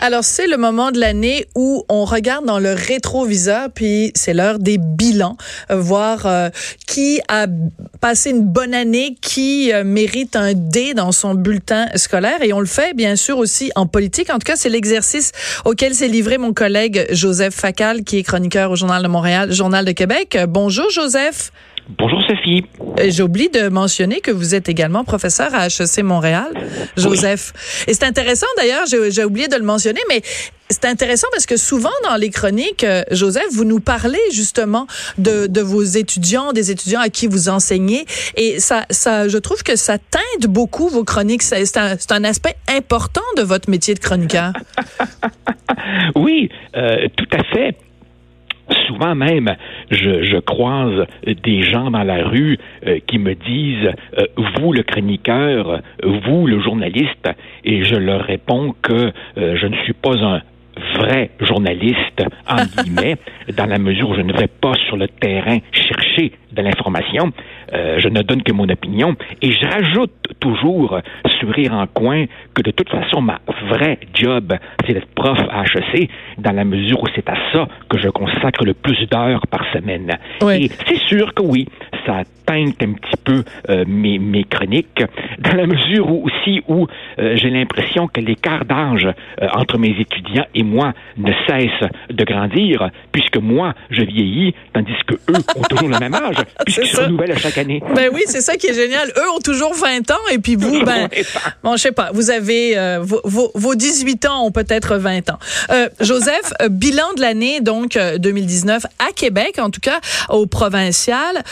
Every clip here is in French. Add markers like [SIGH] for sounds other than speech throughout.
Alors, c'est le moment de l'année où on regarde dans le rétroviseur, puis c'est l'heure des bilans, euh, voir euh, qui a passé une bonne année, qui euh, mérite un D dans son bulletin scolaire. Et on le fait, bien sûr, aussi en politique. En tout cas, c'est l'exercice auquel s'est livré mon collègue Joseph Facal, qui est chroniqueur au Journal de Montréal, Journal de Québec. Bonjour, Joseph. Bonjour Sophie. Euh, j'ai oublié de mentionner que vous êtes également professeur à HEC Montréal, Joseph. Et c'est intéressant d'ailleurs, j'ai oublié de le mentionner, mais c'est intéressant parce que souvent dans les chroniques, euh, Joseph, vous nous parlez justement de, de vos étudiants, des étudiants à qui vous enseignez, et ça, ça, je trouve que ça teinte beaucoup vos chroniques. C'est un, un, aspect important de votre métier de chroniqueur. [LAUGHS] oui, euh, tout à fait souvent même, je, je, croise des gens dans la rue euh, qui me disent euh, vous le chroniqueur, vous le journaliste, et je leur réponds que euh, je ne suis pas un vrai journaliste, en [LAUGHS] guillemets, dans la mesure où je ne vais pas sur le terrain chercher de l'information, euh, je ne donne que mon opinion, et je rajoute toujours, sourire en coin, que de toute façon, ma vraie job, c'est d'être prof à HEC, dans la mesure où c'est à ça que je consacre le plus d'heures par semaine. Et c'est sûr que oui, ça teinte un petit peu euh, mes, mes chroniques, dans la mesure où aussi où euh, j'ai l'impression que l'écart d'âge euh, entre mes étudiants et moi ne cesse de grandir, puisque moi, je vieillis, tandis que eux ont toujours le même âge, [LAUGHS] puisqu'ils se renouvellent à chaque année. Ben oui, c'est ça qui est génial. Eux ont toujours 20 ans, et puis vous, ben, bon, je sais pas, vous avez, vos, vos, vos, 18 ans ont peut-être 20 ans. Joseph, bilan de l'année, donc, 2019 à Québec, en tout cas, au provincial,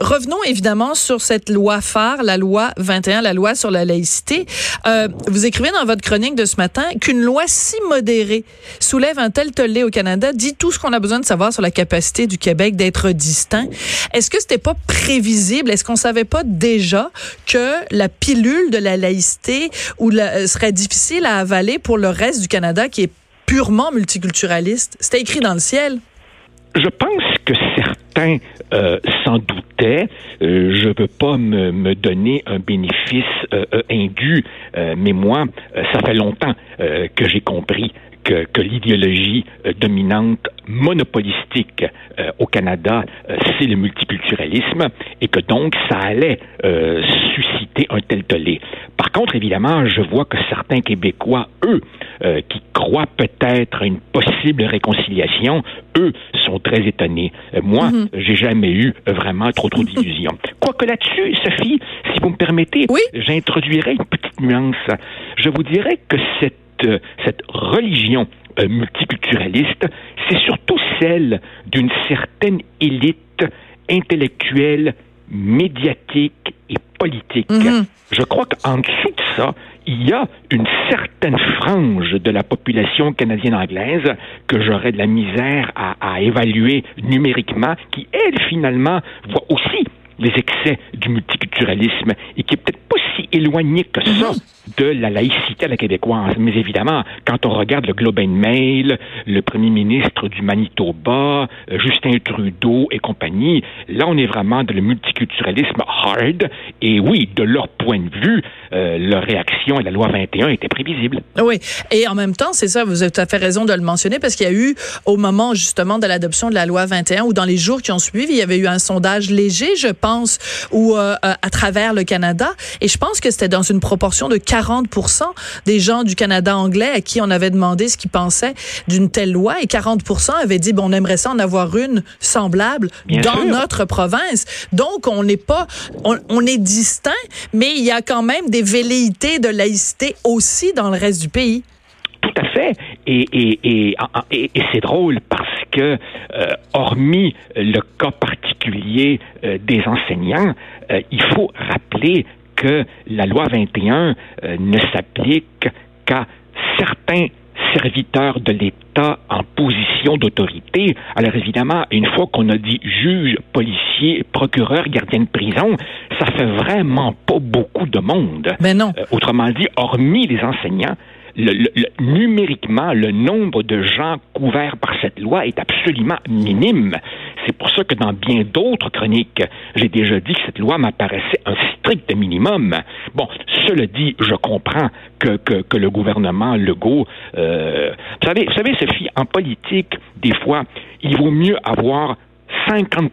revenons évidemment sur cette loi phare, la loi 21, la loi sur la laïcité. Euh, vous écrivez dans votre chronique de ce matin qu'une loi si modérée soulève un tel tollé au Canada, dit tout ce qu'on a besoin de savoir sur la capacité du Québec d'être distinct. Est-ce que c'était pas prévisible? Est-ce qu'on savait pas déjà que la pilule de la laïcité ou la, serait difficile à avaler pour le reste du Canada qui est purement multiculturaliste? C'était écrit dans le ciel. Je pense que certains euh, s'en doutaient. Euh, je ne veux pas me, me, donner un bénéfice euh, indu, mais moi, ça fait longtemps que j'ai compris que, que l'idéologie dominante monopolistique au Canada, c'est le multiculturalisme, et que donc ça allait susciter un tel tollé. Par contre, évidemment, je vois que certains Québécois, eux, qui croient peut-être à une possible réconciliation, eux sont très étonnés. moi, mm-hmm. j'ai jamais eu vraiment trop trop d'illusions. [LAUGHS] Quoique là-dessus, Sophie, si vous me permettez, oui? j'introduirais une petite nuance. Je vous dirais que cette, euh, cette religion euh, multiculturaliste, c'est surtout celle d'une certaine élite intellectuelle, médiatique et politique. Mm-hmm. Je crois qu'en dessous de ça, il y a une certaine frange de la population canadienne-anglaise que j'aurais de la misère à, à évaluer numériquement, qui, elle, finalement, voit aussi les excès du multiculturalisme et qui est peut-être pas si éloigné que ça mhm. De la laïcité à la québécoise. Mais évidemment, quand on regarde le Globe and Mail, le premier ministre du Manitoba, euh, Justin Trudeau et compagnie, là, on est vraiment dans le multiculturalisme hard. Et oui, de leur point de vue, euh, leur réaction à la loi 21 était prévisible. Oui. Et en même temps, c'est ça, vous avez tout à fait raison de le mentionner parce qu'il y a eu, au moment justement de l'adoption de la loi 21 ou dans les jours qui ont suivi, il y avait eu un sondage léger, je pense, ou euh, à travers le Canada. Et je pense que c'était dans une proportion de 40 des gens du Canada anglais à qui on avait demandé ce qu'ils pensaient d'une telle loi. Et 40% avaient dit, bon, on aimerait ça en avoir une semblable dans notre province. Donc, on n'est pas, on, on, est distinct, mais il y a quand même des velléités de laïcité aussi dans le reste du pays. Tout à fait. Et, et, et, et c'est drôle parce que, euh, hormis le cas particulier euh, des enseignants, euh, il faut rappeler que la loi 21 ne s'applique qu'à certains serviteurs de l'État en position d'autorité. Alors évidemment, une fois qu'on a dit juge, policier, procureur, gardien de prison, ça fait vraiment pas beaucoup de monde. Mais ben non. autrement dit, hormis les enseignants, le, numériquement, le nombre de gens couverts par cette loi est absolument minime. C'est pour ça que dans bien d'autres chroniques, j'ai déjà dit que cette loi m'apparaissait un strict minimum. Bon, cela dit, je comprends que, que, le gouvernement Legault... Euh, vous, savez, vous savez, Sophie, en politique, des fois, il vaut mieux avoir 50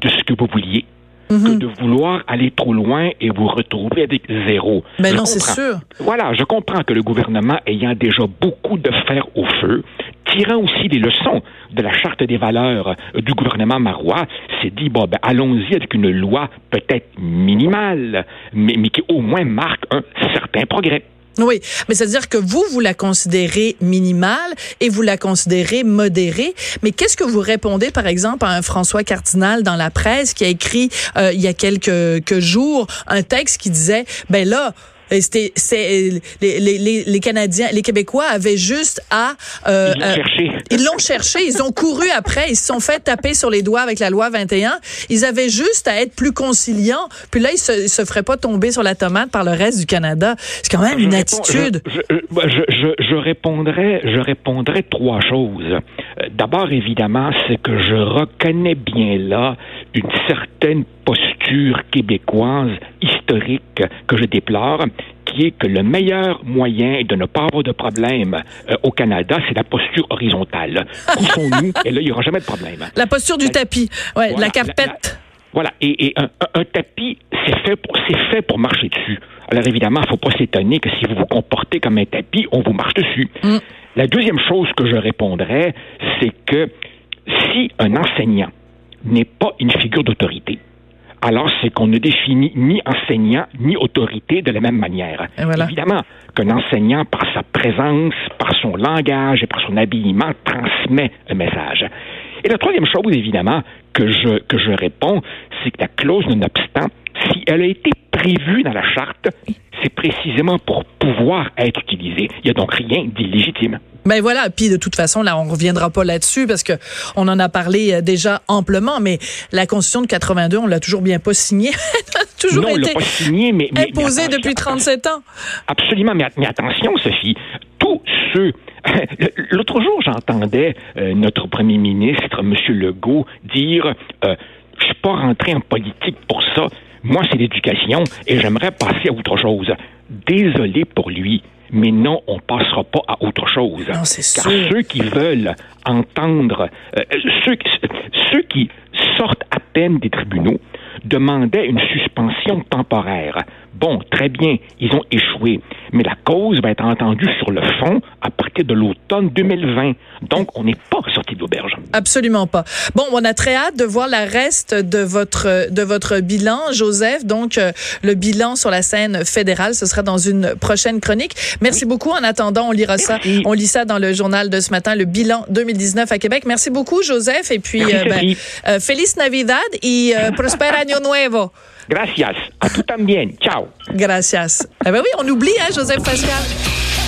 de ce que vous vouliez que mhm. de vouloir aller trop loin et vous retrouver avec zéro. Mais ben non, c'est sûr. Voilà, je comprends que le gouvernement, ayant déjà beaucoup de fer au feu, tirant aussi les leçons de la charte des valeurs du gouvernement marois, s'est dit, bon, ben, allons-y avec une loi peut-être minimale, mais, qui au moins marque un certain progrès. Oui, mais c'est-à-dire que vous, vous la considérez minimale et vous la considérez modérée. Mais qu'est-ce que vous répondez, par exemple, à un François Cardinal dans la presse qui a écrit euh, il y a quelques jours un texte qui disait, ben là, c'était c'est les, les, les, Canadiens, les Québécois avaient juste à euh, ils l'ont cherché. Euh, ils l'ont cherché, ils ont couru après, ils se sont fait taper sur les doigts avec la loi 21. Ils avaient juste à être plus conciliants. Puis là, ils se, se feraient pas tomber sur la tomate par le reste du Canada. C'est quand même une attitude. Bah, je, je, je, répondrais, je répondrais trois choses. Euh, d'abord, évidemment, c'est que je reconnais bien là une certaine posture québécoise historique que je déplore, qui est que le meilleur moyen de ne pas avoir de problème euh, au Canada, c'est la posture horizontale. [LAUGHS] Couchons-nous, et là, il n'y aura jamais de problème. La posture du tapis, ouais, la carpette. voilà, et, un, tapis, c'est fait, pour, fait pour marcher dessus. Alors évidemment, il ne faut pas s'étonner que si vous vous comportez comme un tapis, on vous marche dessus. Mm. La deuxième chose que je répondrais, c'est que si un enseignant n'est pas une figure d'autorité, alors c'est qu'on ne définit ni enseignant ni autorité de la même manière. Évidemment qu'un enseignant, par sa présence, par son langage et par son habillement, transmet un message. Et la troisième chose, évidemment, que je, que je réponds, c'est que la clause non-obstant, elle a été prévue dans la charte, c'est précisément pour pouvoir être utilisée. Il n'y a donc rien d'illégitime. Ben voilà, puis de toute façon là, on reviendra pas là-dessus parce que on en a parlé euh, déjà amplement, mais la Constitution de 82, on l'a toujours bien pas signée, [LAUGHS] toujours non, été pas signé, mais, imposée depuis 37 ans. Absolument, mais, attention, Sophie, tous ceux [LAUGHS] L'autre jour, j'entendais euh, notre premier ministre, M. Legault, dire euh, Je suis pas rentré en politique pour ça. Moi, c'est l'éducation et j'aimerais passer à autre chose. Désolé pour lui, mais non, on passera pas à autre chose. Non, Car ceux qui veulent entendre, euh, ceux, ceux qui sortent à peine des tribunaux demandaient une suspension temporaire. Bon, très bien, ils ont échoué, mais la cause va être entendue sur le fond à partir de l'automne 2020. Donc, on n'est pas sorti de l'auberge. Absolument pas. Bon, on a très hâte de voir la reste de votre de votre bilan, Joseph. Donc, euh, le bilan sur la scène fédérale, ce sera dans une prochaine chronique. Merci beaucoup. En attendant, on lira ça. On lit ça dans le journal de ce matin, le bilan 2019 à Québec. Merci beaucoup, Joseph. Et puis, euh, ben, euh, Feliz Navidad y Prosper Año Nuevo. Gracias. A tú también. Ciao. Gracias. Eh ben oui, on oublie, hein, Joseph Pascal.